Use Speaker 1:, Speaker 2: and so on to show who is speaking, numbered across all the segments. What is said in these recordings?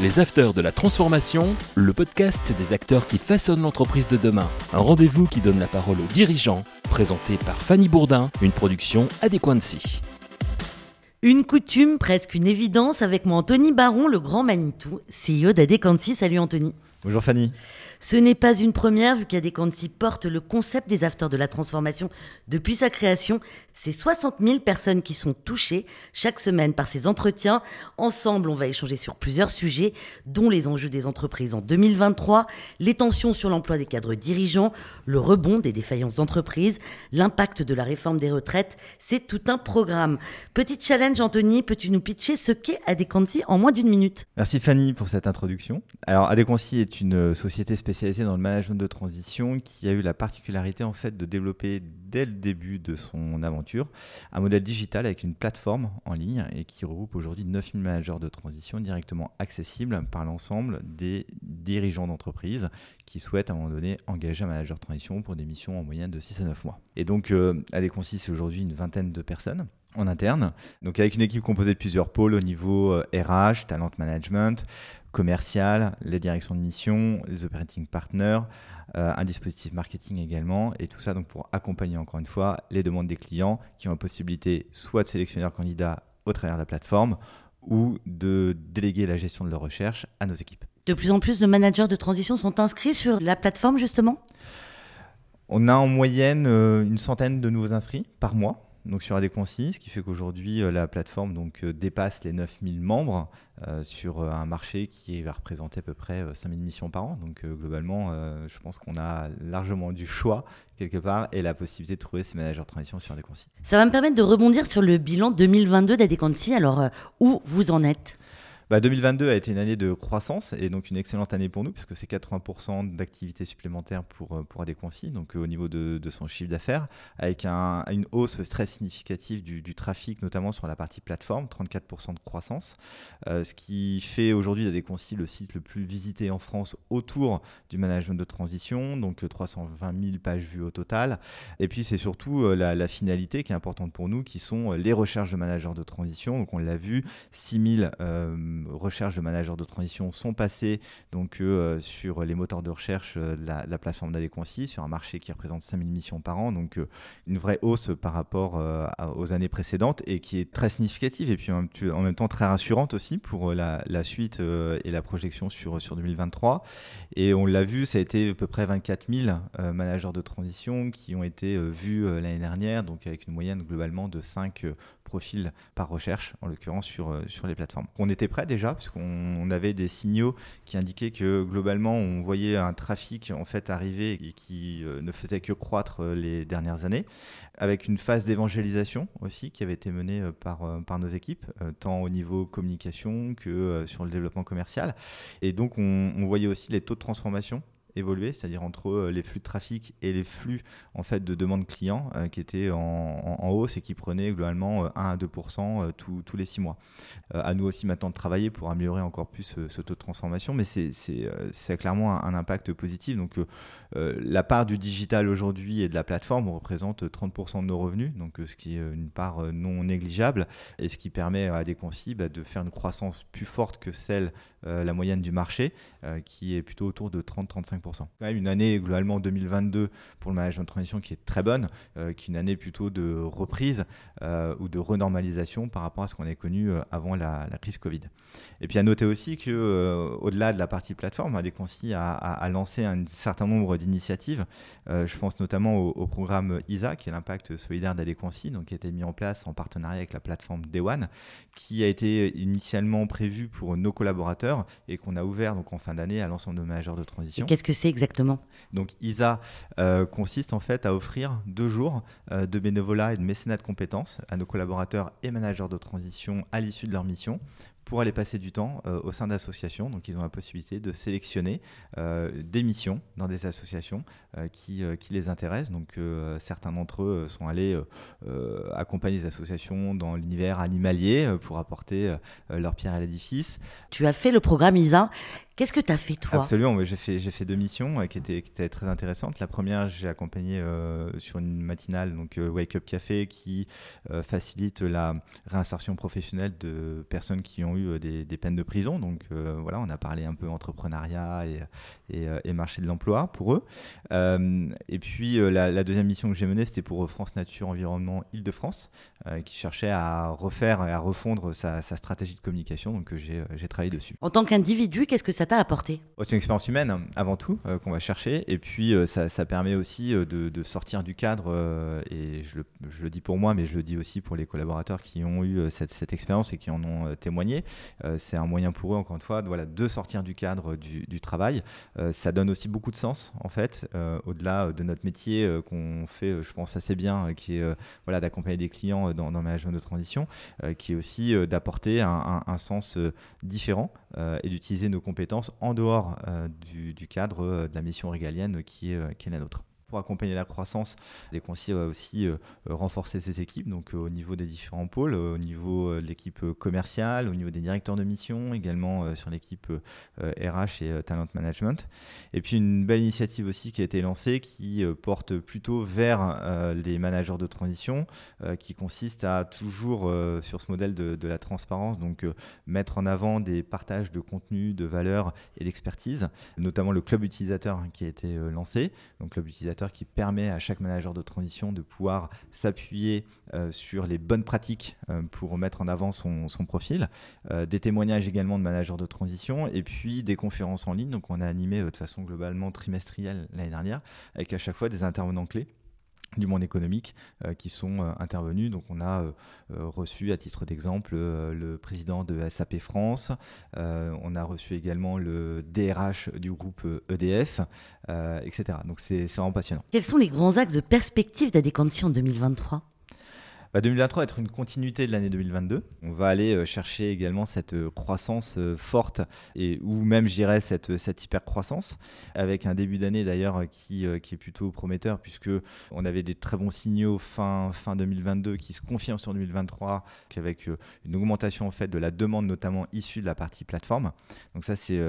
Speaker 1: Les Afters de la Transformation, le podcast des acteurs qui façonnent l'entreprise de demain. Un rendez-vous qui donne la parole aux dirigeants, présenté par Fanny Bourdin, une production Adéquancy.
Speaker 2: Une coutume, presque une évidence, avec moi Anthony Baron, le grand Manitou, CEO d'Adéquancy. Salut Anthony.
Speaker 3: Bonjour Fanny.
Speaker 2: Ce n'est pas une première vu qu'Adéquancy porte le concept des Afters de la Transformation depuis sa création. C'est 60 000 personnes qui sont touchées chaque semaine par ces entretiens. Ensemble, on va échanger sur plusieurs sujets, dont les enjeux des entreprises en 2023, les tensions sur l'emploi des cadres dirigeants, le rebond des défaillances d'entreprises, l'impact de la réforme des retraites. C'est tout un programme. Petit challenge, Anthony, peux-tu nous pitcher ce qu'est Adéquancy en moins d'une minute?
Speaker 3: Merci Fanny pour cette introduction. Alors Adéquancy est une société spécialisée dans le management de transition qui a eu la particularité en fait de développer dès le début de son aventure un modèle digital avec une plateforme en ligne et qui regroupe aujourd'hui 9000 managers de transition directement accessibles par l'ensemble des dirigeants d'entreprise qui souhaitent à un moment donné engager un manager de transition pour des missions en moyenne de 6 à 9 mois. Et donc euh, Adéquancy c'est aujourd'hui une vingtaine de personnes en interne, donc avec une équipe composée de plusieurs pôles au niveau RH, euh, talent management, commercial, les directions de mission, les operating partners, euh, un dispositif marketing également, et tout ça donc pour accompagner encore une fois les demandes des clients qui ont la possibilité soit de sélectionner leurs candidats au travers de la plateforme ou de déléguer la gestion de leur recherche à nos équipes.
Speaker 2: De plus en plus de managers de transition sont inscrits sur la plateforme justement?
Speaker 3: On a en moyenne euh, une centaine de nouveaux inscrits par mois donc sur Adéquancy, ce qui fait qu'aujourd'hui euh, la plateforme donc, euh, dépasse les 9000 membres euh, sur un marché qui va représenter à peu près 5000 missions par an. Donc globalement, je pense qu'on a largement du choix quelque part et la possibilité de trouver ces managers de transition sur Adéquancy.
Speaker 2: Ça va me permettre de rebondir sur le bilan 2022 d'Adéquancy. Alors où vous en êtes?
Speaker 3: 2022 bah, a été une année de croissance et donc une excellente année pour nous puisque c'est 80% d'activité supplémentaire pour, euh, pour Adéquancy, donc euh, au niveau de, son chiffre d'affaires, avec une hausse très significative du, trafic, notamment sur la partie plateforme, 34% de croissance, euh, ce qui fait aujourd'hui d'Adéquancy le site le plus visité en France autour du management de transition, donc 320 000 pages vues au total. Et puis c'est surtout la, la, finalité qui est importante pour nous, qui sont les recherches de managers de transition. Donc on l'a vu, 6 000 recherche de managers de transition sont passés donc, euh, sur les moteurs de recherche de euh, la, la, plateforme d'Adéquancy, sur un marché qui représente 5000 missions par an, donc euh, une vraie hausse par rapport aux années précédentes et qui est très significative et puis en, même temps très rassurante aussi pour la, suite et la projection sur, sur 2023. Et on l'a vu, ça a été à peu près 24 000 managers de transition qui ont été vus l'année dernière, donc avec une moyenne globalement de 5 profils par recherche, en l'occurrence sur, euh, sur les plateformes. On était prêt déjà, puisqu'on avait des signaux qui indiquaient que globalement, on voyait un trafic en fait arriver et qui euh, ne faisait que croître euh, les dernières années, avec une phase d'évangélisation aussi qui avait été menée par, nos équipes, tant au niveau communication que sur le développement commercial. Et donc, on, on voyait aussi les taux de transformation évoluer, c'est-à-dire entre euh, les flux de trafic et les flux en fait de demandes clients euh, qui étaient en, hausse et qui prenaient globalement 1 euh, à 2% tous les six mois. à nous aussi maintenant de travailler pour améliorer encore plus ce, taux de transformation, mais c'est clairement un, impact positif. Donc la part du digital aujourd'hui et de la plateforme représente 30% de nos revenus, donc ce qui est une part non négligeable et ce qui permet à des bah, de faire une croissance plus forte que celle, la moyenne du marché, qui est plutôt autour de 30-35% quand même une année globalement 2022 pour le management de transition qui est très bonne, euh, qui est une année plutôt de reprise euh, ou de renormalisation par rapport à ce qu'on a connu euh, avant la, crise Covid. Et puis à noter aussi que au-delà de la partie plateforme, Adéquancy a, a, lancé un certain nombre d'initiatives. je pense notamment au, programme ISA, qui est l'impact solidaire d'Adéquancy, donc qui a été mis en place en partenariat avec la plateforme One, qui a été initialement prévu pour nos collaborateurs et qu'on a ouvert donc en fin d'année à l'ensemble de managers de transition.
Speaker 2: Que c'est exactement
Speaker 3: Donc ISA euh, consiste en fait à offrir deux jours euh, de bénévolat et de mécénat de compétences à nos collaborateurs et managers de transition à l'issue de leur mission pour aller passer du temps euh, au sein d'associations. Donc, ils ont la possibilité de sélectionner des missions dans des associations qui, qui, les intéressent. Donc, certains d'entre eux sont allés accompagner des associations dans l'univers animalier pour apporter leur pierre à l'édifice.
Speaker 2: Tu as fait le programme ISA. Qu'est-ce que tu as fait toi
Speaker 3: Absolument, j'ai fait, fait deux missions qui, étaient, qui, étaient, très intéressantes. La première, j'ai accompagné sur une matinale, donc Wake Up Café, qui facilite la réinsertion professionnelle de personnes qui ont eu des, des peines de prison. Donc voilà, on a parlé un peu entrepreneuriat et, euh, et, marché de l'emploi pour eux. Euh, et puis euh, la, deuxième mission que j'ai menée, c'était pour France Nature Environnement Île-de-France, qui cherchait à refaire et à refondre sa, stratégie de communication. Donc j'ai travaillé dessus.
Speaker 2: En tant qu'individu, qu'est-ce que ça t'a apporté?
Speaker 3: Oh, C'est une expérience humaine hein, avant tout qu'on va chercher. Et puis ça, permet aussi de, sortir du cadre. et je le, dis pour moi, mais je le dis aussi pour les collaborateurs qui ont eu cette, expérience et qui en ont témoigné. c'est un moyen pour eux, encore une fois, de, voilà, de sortir du cadre du, du travail, ça donne aussi beaucoup de sens, en fait, euh, au-delà de notre métier euh, qu'on fait, je pense, assez bien, qui est voilà, d'accompagner des clients dans, dans le management de transition, qui est aussi d'apporter un, sens différent et d'utiliser nos compétences en dehors du, cadre de la mission régalienne qui est la nôtre pour accompagner la croissance, les conseillers va aussi euh, renforcer ses équipes, donc euh, au niveau des différents pôles, euh, au niveau de l'équipe commerciale, au niveau des directeurs de mission, également sur l'équipe RH et Talent Management. Et puis une belle initiative aussi qui a été lancée qui porte plutôt vers les managers de transition, qui consiste à toujours sur ce modèle de, la transparence, donc mettre en avant des partages de contenu, de valeurs et d'expertise, notamment le club utilisateur qui a été lancé. Donc club utilisateur qui permet à chaque manager de transition de pouvoir s'appuyer euh, sur les bonnes pratiques euh, pour mettre en avant son, profil, euh, des témoignages également de managers de transition et puis des conférences en ligne. Donc on a animé de façon globalement trimestrielle l'année dernière avec à chaque fois des intervenants clés du monde économique euh, qui sont euh, intervenus. Donc on a euh, reçu à titre d'exemple le président de SAP France, on a reçu également le DRH du groupe EDF, e etc. Donc c'est vraiment passionnant.
Speaker 2: Quels sont les grands axes de perspective d'Adéquancy en 2023
Speaker 3: 2023 bah, va être une continuité de l'année 2022. On va aller euh, chercher également cette euh, croissance euh, forte et ou même, je cette, cette hyper croissance avec un début d'année d'ailleurs qui, qui, est plutôt prometteur puisque on avait des très bons signaux fin, fin 2022 qui se confirment sur 2023 avec une augmentation en fait de la demande notamment issue de la partie plateforme. Donc ça, c'est,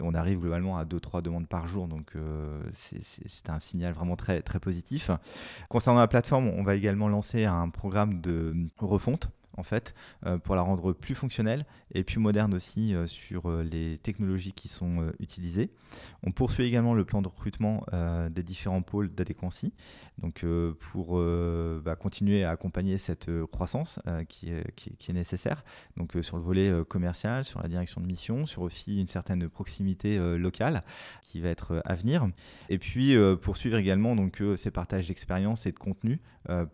Speaker 3: on arrive globalement à 2-3 demandes par jour. Donc c'est un signal vraiment très, très positif. Concernant la plateforme, on va également lancer un programme de refonte en fait, euh, pour la rendre plus fonctionnelle et plus moderne aussi euh, sur euh, les technologies qui sont utilisées. On poursuit également le plan de recrutement des différents pôles d'adéquancy, donc pour bah, continuer à accompagner cette croissance qui est, nécessaire, donc sur le volet commercial, sur la direction de mission, sur aussi une certaine proximité locale qui va être à venir, et puis poursuivre également donc ces partages d'expérience et de contenu,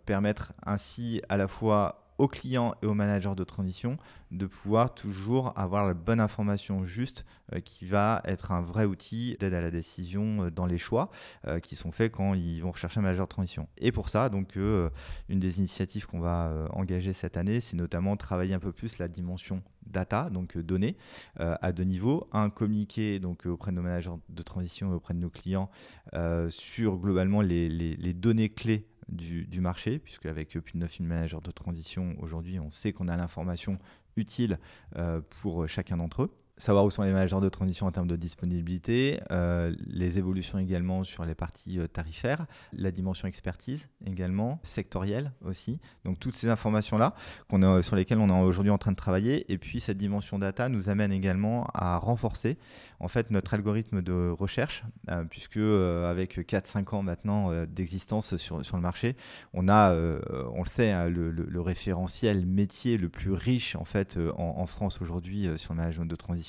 Speaker 3: permettre ainsi à la fois aux clients et aux managers de transition de pouvoir toujours avoir la bonne information juste euh, qui va être un vrai outil d'aide à la décision euh, dans les choix euh, qui sont faits quand ils vont rechercher un manager de transition. Et pour ça, donc, une des initiatives qu'on va engager cette année, c'est notamment travailler un peu plus la dimension data, donc données, à deux niveaux. Un, communiquer donc, auprès de nos managers de transition et auprès de nos clients sur globalement les, les données clés du, marché, puisque avec plus de 9000 managers de transition aujourd'hui, on sait qu'on a l'information utile euh, pour chacun d'entre eux savoir où sont les managers de transition en termes de disponibilité, euh, les évolutions également sur les parties euh, tarifaires, la dimension expertise également, sectorielle aussi. Donc toutes ces informations-là sur lesquelles on est aujourd'hui en train de travailler. Et puis cette dimension data nous amène également à renforcer en fait notre algorithme de recherche, euh, puisque avec 4-5 ans maintenant d'existence sur, sur le marché, on a, on le sait, hein, le, référentiel métier le plus riche en fait en, en France aujourd'hui sur le management de transition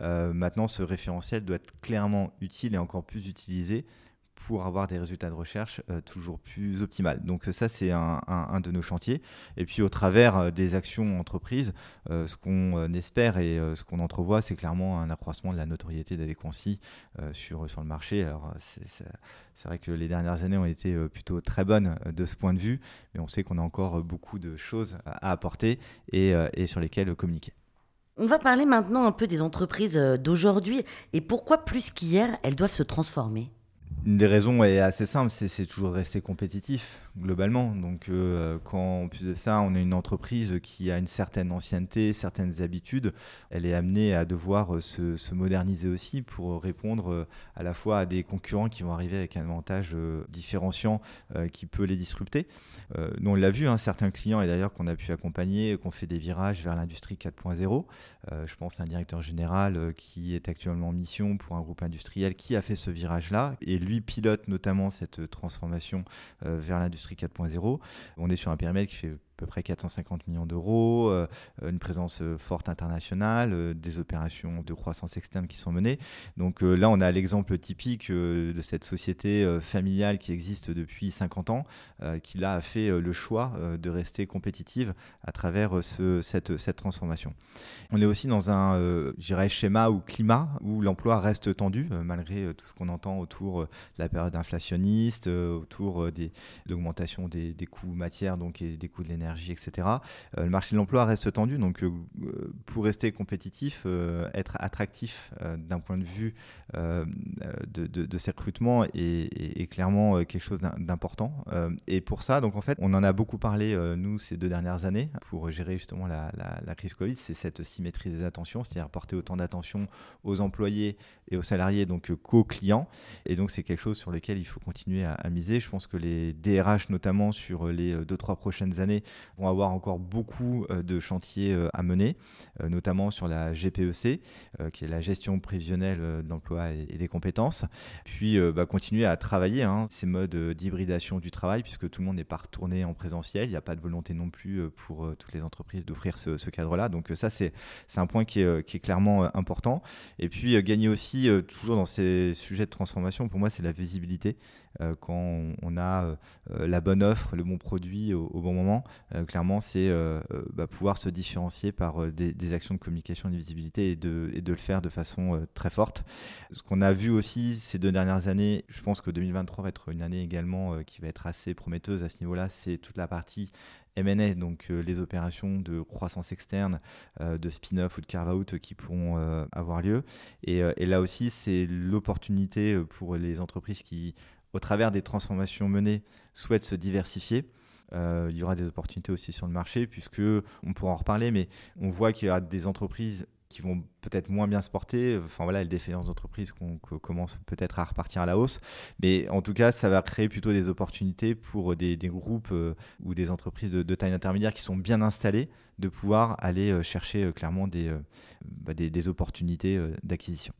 Speaker 3: euh, maintenant, ce référentiel doit être clairement utile et encore plus utilisé pour avoir des résultats de recherche euh, toujours plus optimales. Donc ça, c'est un, de nos chantiers. Et puis au travers euh, des actions entreprises, ce qu'on espère et ce qu'on entrevoit, c'est clairement un accroissement de la notoriété d'Adéquancy sur, sur le marché. Alors c'est vrai que les dernières années ont été plutôt très bonnes de ce point de vue, mais on sait qu'on a encore beaucoup de choses à apporter et sur lesquelles communiquer.
Speaker 2: On va parler maintenant un peu des entreprises euh, d'aujourd'hui et pourquoi plus qu'hier, elles doivent se transformer.
Speaker 3: Une des raisons est assez simple, c'est toujours rester compétitif globalement. Donc, euh, quand en plus de ça, on a une entreprise qui a une certaine ancienneté, certaines habitudes, elle est amenée à devoir euh, se, moderniser aussi pour répondre euh, à la fois à des concurrents qui vont arriver avec un avantage différenciant qui peut les disrupter. on l'a vu, hein, certains clients, et d'ailleurs qu'on a pu accompagner, qu'on fait des virages vers l'industrie 4.0. je pense à un directeur général qui est actuellement en mission pour un groupe industriel qui a fait ce virage-là, et lui pilote notamment cette transformation vers l'industrie 4.0. On est sur un périmètre qui fait peu près 450 millions d'euros, euh, une présence euh, forte internationale, euh, des opérations de croissance externe qui sont menées. Donc là, on a l'exemple typique de cette société familiale qui existe depuis 50 ans, qui là a fait le choix de rester compétitive à travers ce, cette, cette, transformation. On est aussi dans un schéma ou climat où l'emploi reste tendu, malgré tout ce qu'on entend autour de la période inflationniste, autour de l'augmentation des, des, coûts matières donc, et des coûts de l'énergie etc. Euh, le marché de l'emploi reste tendu, donc euh, pour rester compétitif, euh, être attractif d'un point de vue de, ces recrutements est, clairement quelque chose d'important. et pour ça, donc en fait, on en a beaucoup parlé, nous, ces deux dernières années, pour gérer justement la, crise Covid, c'est cette symétrie des attentions, c'est-à-dire porter autant d'attention aux employés et aux salariés, donc qu'aux clients. Et donc c'est quelque chose sur lequel il faut continuer à, à, miser. Je pense que les DRH, notamment sur les deux, trois prochaines années, vont avoir encore beaucoup euh, de chantiers euh, à mener, euh, notamment sur la GPEC, qui est la gestion prévisionnelle de l'emploi et, des compétences. Puis bah, continuer à travailler hein, ces modes d'hybridation du travail, puisque tout le monde n'est pas retourné en présentiel. Il n'y a pas de volonté non plus pour toutes les entreprises d'offrir ce, cadre-là. Donc ça, c'est un point qui est, qui est, clairement important. Et puis gagner aussi, toujours dans ces sujets de transformation, pour moi, c'est la visibilité. Quand on a la bonne offre, le bon produit au, bon moment, euh, clairement, c'est euh, euh, bah, pouvoir se différencier par des, actions de communication de visibilité et de, le faire de façon très forte. Ce qu'on a vu aussi ces deux dernières années, je pense que 2023 va être une année également qui va être assez prometteuse à ce niveau-là, c'est toute la partie M&A, donc les opérations de croissance externe, de spin-off ou de carve-out qui pourront avoir lieu. Et là aussi, c'est l'opportunité pour les entreprises qui, au travers des transformations menées, souhaitent se diversifier. Euh, il y aura des opportunités aussi sur le marché, puisque on pourra en reparler, mais on voit qu'il y a des entreprises qui vont peut-être moins bien se porter. Enfin voilà, les défaillances d'entreprises qu'on commence peut-être à repartir à la hausse. Mais en tout cas, ça va créer plutôt des opportunités pour des, groupes euh, ou des entreprises de, taille intermédiaire qui sont bien installées de pouvoir aller euh, chercher clairement des, bah, des opportunités d'acquisition.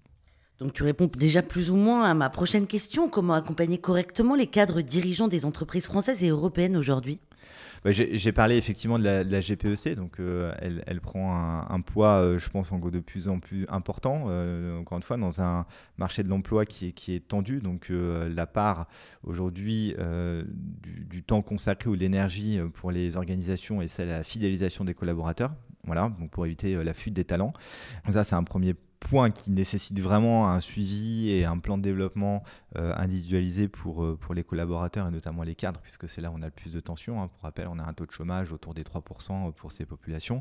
Speaker 2: Donc tu réponds déjà plus ou moins à ma prochaine question. Comment accompagner correctement les cadres dirigeants des entreprises françaises et européennes aujourd'hui?
Speaker 3: Bah, J'ai parlé effectivement de la, GPEC, donc euh, elle, prend un, poids, euh, je pense, en de plus en plus important, euh, encore une fois, dans un marché de l'emploi qui est, tendu. Donc la part aujourd'hui du, temps consacré ou de l'énergie pour les organisations et celle à la fidélisation des collaborateurs. Voilà, pour éviter la fuite des talents. Donc ça, c'est un premier point qui nécessite vraiment un suivi et un plan de développement euh, individualisé pour, euh, pour les collaborateurs et notamment les cadres, puisque c'est là où on a le plus de tension. Hein. Pour rappel, on a un taux de chômage autour des 3% pour ces populations.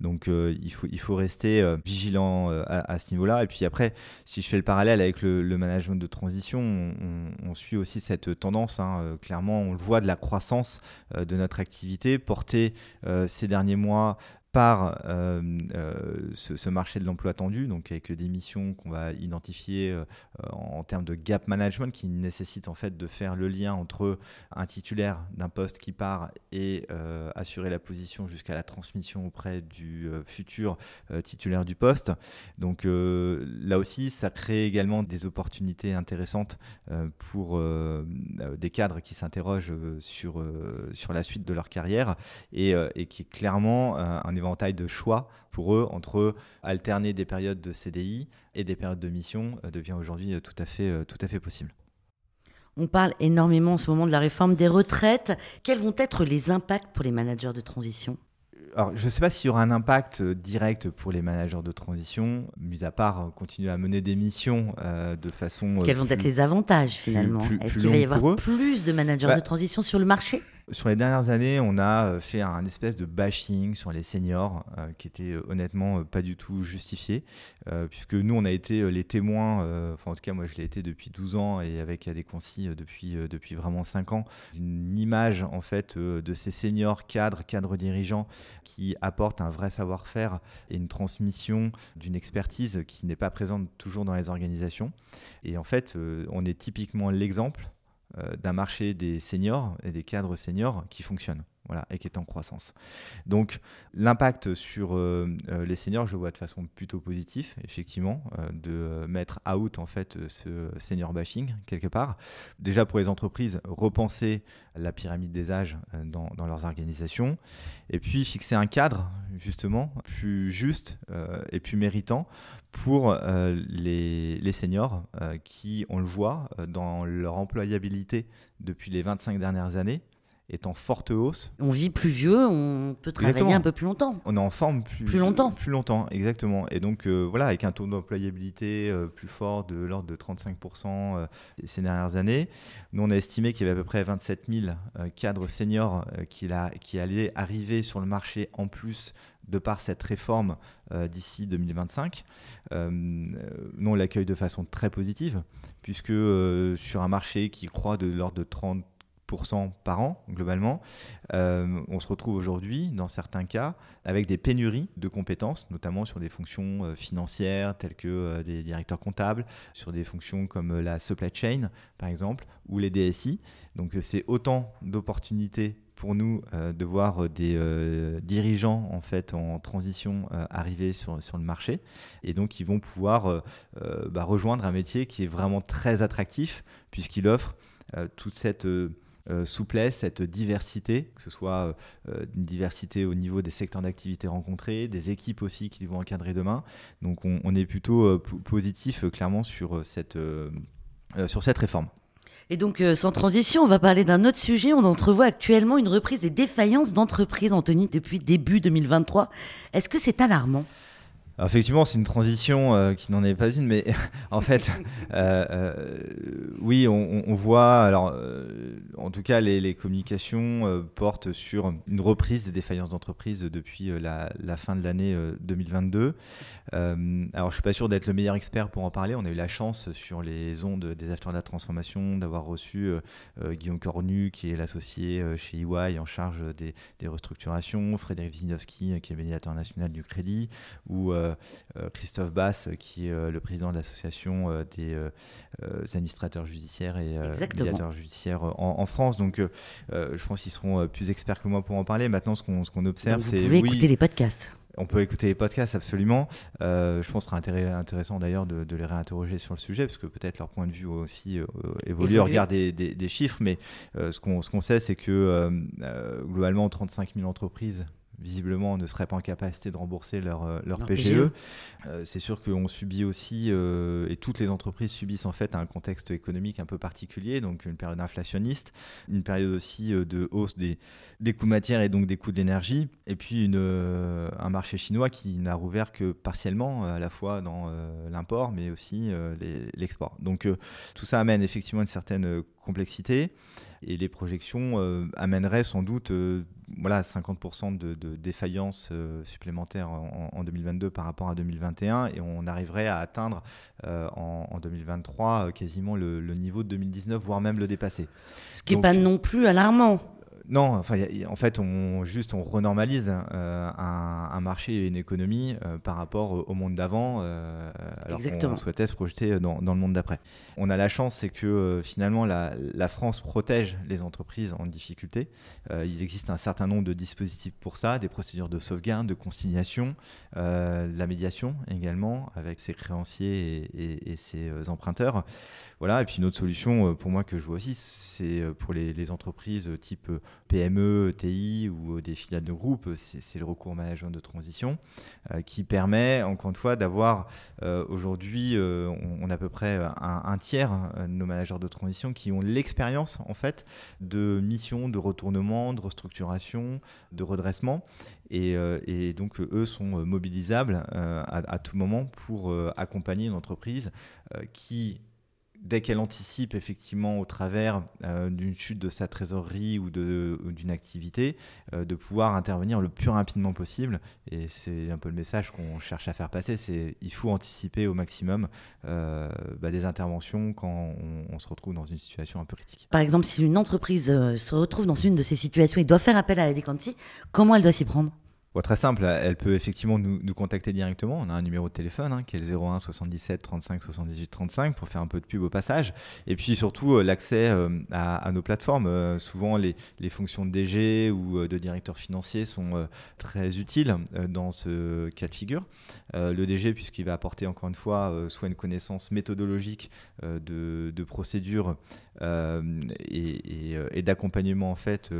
Speaker 3: Donc euh, il, faut, il faut rester vigilant à, ce niveau-là. Et puis après, si je fais le parallèle avec le, management de transition, on, suit aussi cette tendance. Hein. Clairement, on le voit de la croissance de notre activité portée ces derniers mois par euh, euh, ce, marché de l'emploi tendu, donc avec des missions qu'on va identifier euh, en termes de gap management qui nécessitent en fait de faire le lien entre un titulaire d'un poste qui part et assurer la position jusqu'à la transmission auprès du futur titulaire du poste. Donc là aussi, ça crée également des opportunités intéressantes pour des cadres qui s'interrogent sur, sur la suite de leur carrière et, et qui est clairement un événement taille de choix pour eux entre alterner des périodes de CDI et des périodes de mission euh, devient aujourd'hui euh, tout, à fait, euh, tout à fait possible.
Speaker 2: On parle énormément en ce moment de la réforme des retraites. Quels vont être les impacts pour les managers de transition?
Speaker 3: Alors, je ne sais pas s'il y aura un impact direct pour les managers de transition, mis à part continuer à mener des missions de façon.
Speaker 2: Quels vont être les avantages finalement? Est-ce qu'il va y avoir plus de managers de transition sur le marché?
Speaker 3: Sur les dernières années, on a fait un espèce de bashing sur les seniors qui était honnêtement pas du tout justifié, puisque nous, on a été les témoins, enfin en tout cas moi je l'ai été depuis 12 ans et avec Adéconci depuis, depuis vraiment 5 ans, une image en fait de ces seniors cadres, cadres dirigeants qui apportent un vrai savoir-faire et une transmission d'une expertise qui n'est pas présente toujours dans les organisations. Et en fait, euh, on est typiquement l'exemple euh, d'un marché des seniors et des cadres seniors qui fonctionne voilà, et qui est en croissance. Donc l'impact sur euh, euh, les seniors, je le vois de façon plutôt positive, effectivement, euh, de mettre out en fait ce senior bashing quelque part. Déjà pour les entreprises, repenser la pyramide des âges dans, leurs organisations, et puis fixer un cadre justement plus juste et plus méritant pour les, les, seniors qui, on le voit, dans leur employabilité depuis les 25 dernières années, est en forte hausse.
Speaker 2: On vit plus vieux, on peut travailler un peu plus longtemps.
Speaker 3: On est en forme plus,
Speaker 2: plus longtemps.
Speaker 3: Plus longtemps, exactement. Et donc, euh, voilà, avec un taux d'employabilité euh, plus fort de l'ordre de 35% euh, ces dernières années, nous, on a estimé qu'il y avait à peu près 27 000 cadres seniors qui, qui allaient arriver sur le marché en plus de par cette réforme d'ici 2025. nous, on l'accueille de façon très positive, puisque sur un marché qui croît de l'ordre de 30 par an, globalement. Euh, on se retrouve aujourd'hui, dans certains cas, avec des pénuries de compétences, notamment sur des fonctions euh, financières telles que euh, des directeurs comptables, sur des fonctions comme la supply chain, par exemple, ou les DSI. Donc, c'est autant d'opportunités pour nous de voir des dirigeants en fait en transition arriver sur, sur le marché et donc ils vont pouvoir bah, rejoindre un métier qui est vraiment très attractif puisqu'il offre toute cette euh, souplesse, cette diversité, que ce soit euh, une diversité au niveau des secteurs d'activité rencontrés, des équipes aussi qui vont encadrer demain. Donc on, est plutôt euh, positif clairement sur cette, sur cette réforme.
Speaker 2: Et donc, sans transition, on va parler d'un autre sujet. On entrevoit actuellement une reprise des défaillances d'entreprises, Anthony, depuis début 2023. Est-ce que c'est alarmant?
Speaker 3: Effectivement, c'est une transition euh, qui n'en est pas une, mais en fait, euh, euh, oui, on, voit, alors, en tout cas, les, communications portent sur une reprise des défaillances d'entreprise depuis la, fin de l'année 2022. alors, je ne suis pas sûr d'être le meilleur expert pour en parler. On a eu la chance sur les ondes des acteurs de la transformation d'avoir reçu Guillaume Cornu, qui est l'associé chez EY en charge des, des restructurations, Frédéric Zinowski, qui est médiateur national du crédit, ou Christophe Bass, qui est euh, le président de l'association des administrateurs judiciaires et médiateurs judiciaires en, France. Donc, je pense qu'ils seront plus experts que moi pour en parler. Maintenant, ce qu'on observe, c'est.
Speaker 2: Vous pouvez écouter les podcasts.
Speaker 3: On peut écouter les podcasts, absolument. je pense que ce sera intéressant d'ailleurs de, les réinterroger sur le sujet, parce que peut-être leur point de vue aussi évolue au regard des, des, chiffres. Mais ce qu'on sait, c'est que globalement, 35 000 entreprises visiblement ne seraient pas en capacité de rembourser leur, euh, leur, PGE. E. Euh, c'est sûr qu'on subit aussi, euh, et toutes les entreprises subissent en fait un contexte économique un peu particulier, donc une période inflationniste, une période aussi de hausse des, des coûts matières et donc des coûts d'énergie, et puis une, un marché chinois qui n'a rouvert que partiellement, à la fois dans l'import, mais aussi l'export. Donc tout ça amène effectivement une certaine complexité. Et les projections euh, amèneraient sans doute euh, voilà, 50% de, de défaillance euh, supplémentaire en, 2022 par rapport à 2021. Et on arriverait à atteindre en, 2023 quasiment le, niveau de 2019, voire même le dépasser.
Speaker 2: Ce qui n'est pas non plus alarmant.
Speaker 3: Non, enfin, en fait, on juste on renormalise euh, un, marché et une économie euh, par rapport au monde d'avant, euh, alors qu'on souhaitait se projeter dans, le monde d'après. On a la chance, c'est que finalement la, France protège les entreprises en difficulté. il existe un certain nombre de dispositifs pour ça, des procédures de sauvegarde, de conciliation, la médiation également avec ses créanciers et, ses emprunteurs. Voilà. Et puis une autre solution pour moi que je vois aussi, c'est pour les, les entreprises type PME, TI ou des filiales de groupe, c'est le recours au management de transition euh, qui permet, encore une fois, d'avoir euh, aujourd'hui, euh, on, a à peu près un, tiers de nos managers de transition qui ont l'expérience en fait de mission, de retournement, de restructuration, de redressement. Et, donc, eux sont mobilisables à, tout moment pour accompagner une entreprise qui dès qu'elle anticipe effectivement au travers euh, d'une chute de sa trésorerie ou d'une activité, euh, de pouvoir intervenir le plus rapidement possible. Et c'est un peu le message qu'on cherche à faire passer, c'est il faut anticiper au maximum euh, bah, des interventions quand on, se retrouve dans une situation un peu critique.
Speaker 2: Par exemple, si une entreprise se retrouve dans une de ces situations et doit faire appel à Adequanti, comment elle doit s'y prendre?
Speaker 3: Très simple, elle peut effectivement nous, contacter directement. On a un numéro de téléphone hein, qui est le 01 77 35 78 35 pour faire un peu de pub au passage. Et puis surtout euh, l'accès euh, à, nos plateformes. Euh, souvent les, fonctions de DG ou de directeur financier sont très utiles dans ce cas de figure. le DG, puisqu'il va apporter encore une fois soit une connaissance méthodologique de, de procédures et, et d'accompagnement en fait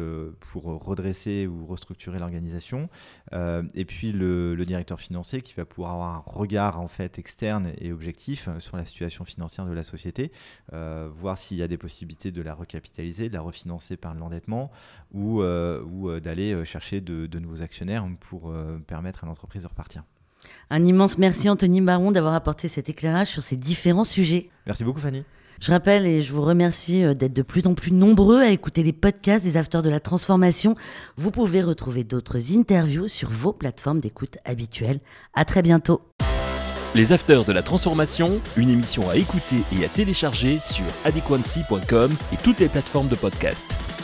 Speaker 3: pour redresser ou restructurer l'organisation euh, et puis le, directeur financier qui va pouvoir avoir un regard en fait externe et objectif euh, sur la situation financière de la société, euh, voir s'il y a des possibilités de la recapitaliser, de la refinancer par l'endettement ou, ou d'aller chercher de, de, nouveaux actionnaires pour permettre à l'entreprise de repartir.
Speaker 2: Un immense merci Anthony Baron d'avoir apporté cet éclairage sur ces différents sujets.
Speaker 3: Merci beaucoup Fanny.
Speaker 2: Je rappelle et je vous remercie euh, d'être de plus en plus nombreux à écouter les podcasts des Acteurs de la Transformation. Vous pouvez retrouver d'autres interviews sur vos plateformes d'écoute habituelles. À très bientôt.
Speaker 1: Les Afters de la Transformation, une émission à écouter et à télécharger sur adequancy.com et toutes les plateformes de podcast.